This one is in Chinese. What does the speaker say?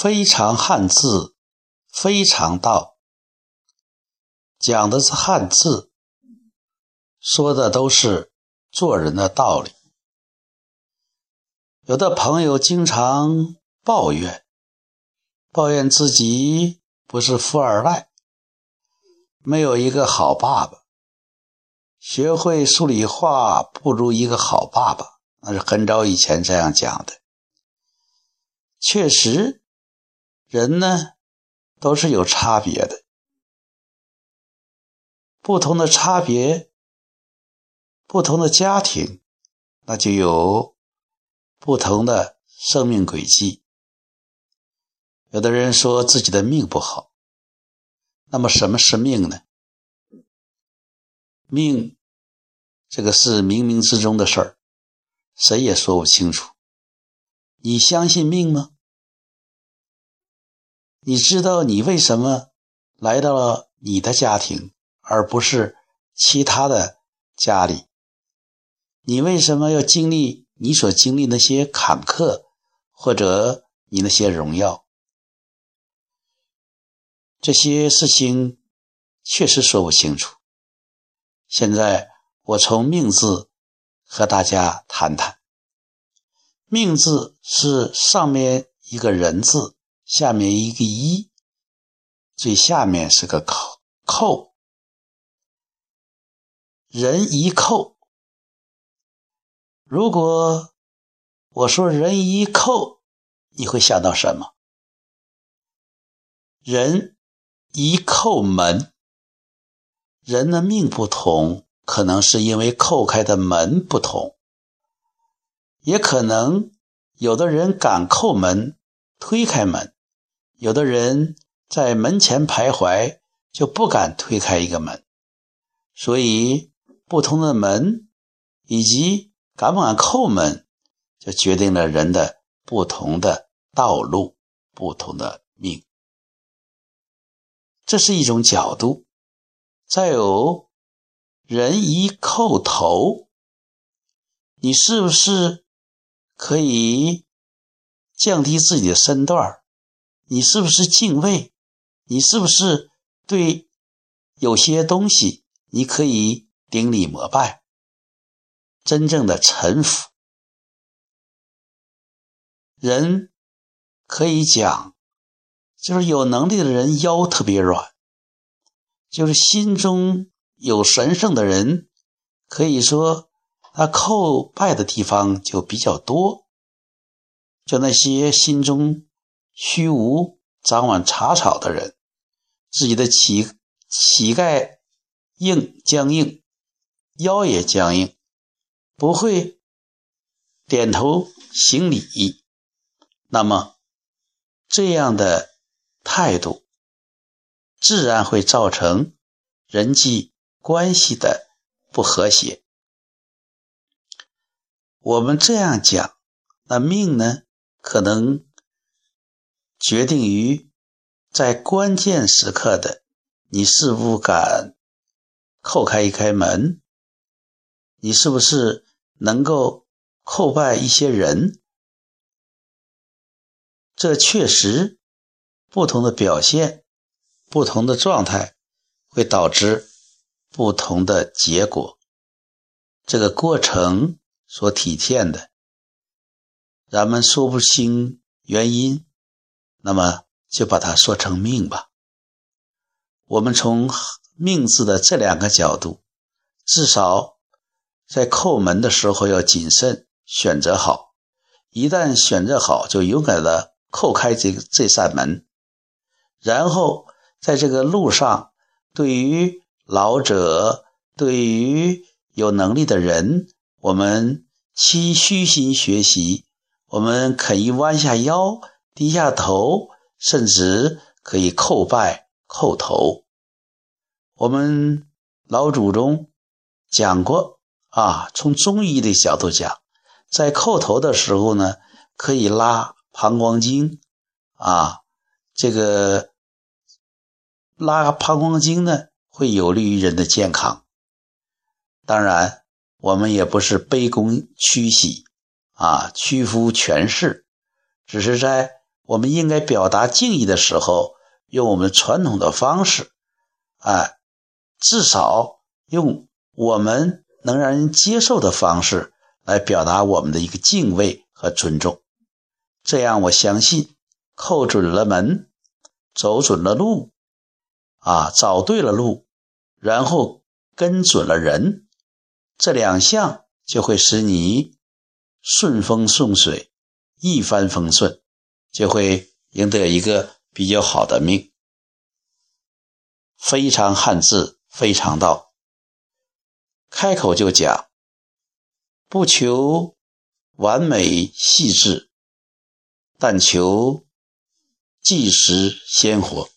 非常汉字，非常道，讲的是汉字，说的都是做人的道理。有的朋友经常抱怨，抱怨自己不是富二代，没有一个好爸爸，学会数理化不如一个好爸爸，那是很早以前这样讲的。确实，人呢都是有差别的，不同的差别，不同的家庭，那就有不同的生命轨迹。有的人说自己的命不好，那么什么是命呢？命，这个是冥冥之中的事儿，谁也说不清楚。你相信命吗？你知道你为什么来到了你的家庭，而不是其他的家里？你为什么要经历你所经历那些坎坷，或者你那些荣耀？这些事情确实说不清楚。现在我从命字和大家谈谈。命字是上面一个人字。下面一个一，最下面是个扣扣，人一扣。如果我说人一扣，你会想到什么？人一扣门，人的命不同，可能是因为扣开的门不同，也可能有的人敢扣门，推开门。有的人在门前徘徊，就不敢推开一个门，所以不同的门以及敢不敢叩门，就决定了人的不同的道路、不同的命。这是一种角度。再有人一叩头，你是不是可以降低自己的身段你是不是敬畏？你是不是对有些东西你可以顶礼膜拜，真正的臣服？人可以讲，就是有能力的人腰特别软，就是心中有神圣的人，可以说他叩拜的地方就比较多，就那些心中。虚无、长满茶草的人，自己的膝膝盖硬僵硬，腰也僵硬，不会点头行礼，那么这样的态度，自然会造成人际关系的不和谐。我们这样讲，那命呢，可能。决定于在关键时刻的你是不敢叩开一开门，你是不是能够叩拜一些人？这确实不同的表现、不同的状态会导致不同的结果。这个过程所体现的，咱们说不清原因。那么就把它说成命吧。我们从命字的这两个角度，至少在叩门的时候要谨慎选择好。一旦选择好，就勇敢的叩开这这扇门。然后在这个路上，对于老者，对于有能力的人，我们虚虚心学习，我们肯一弯下腰。低下头，甚至可以叩拜、叩头。我们老祖宗讲过啊，从中医的角度讲，在叩头的时候呢，可以拉膀胱经啊，这个拉膀胱经呢，会有利于人的健康。当然，我们也不是卑躬屈膝啊，屈服权势，只是在。我们应该表达敬意的时候，用我们传统的方式，哎，至少用我们能让人接受的方式来表达我们的一个敬畏和尊重。这样，我相信扣准了门，走准了路，啊，找对了路，然后跟准了人，这两项就会使你顺风顺水，一帆风顺，就会赢得一个比较好的命。非常汉字，非常道，开口就讲，不求完美细致。但求即时鲜活。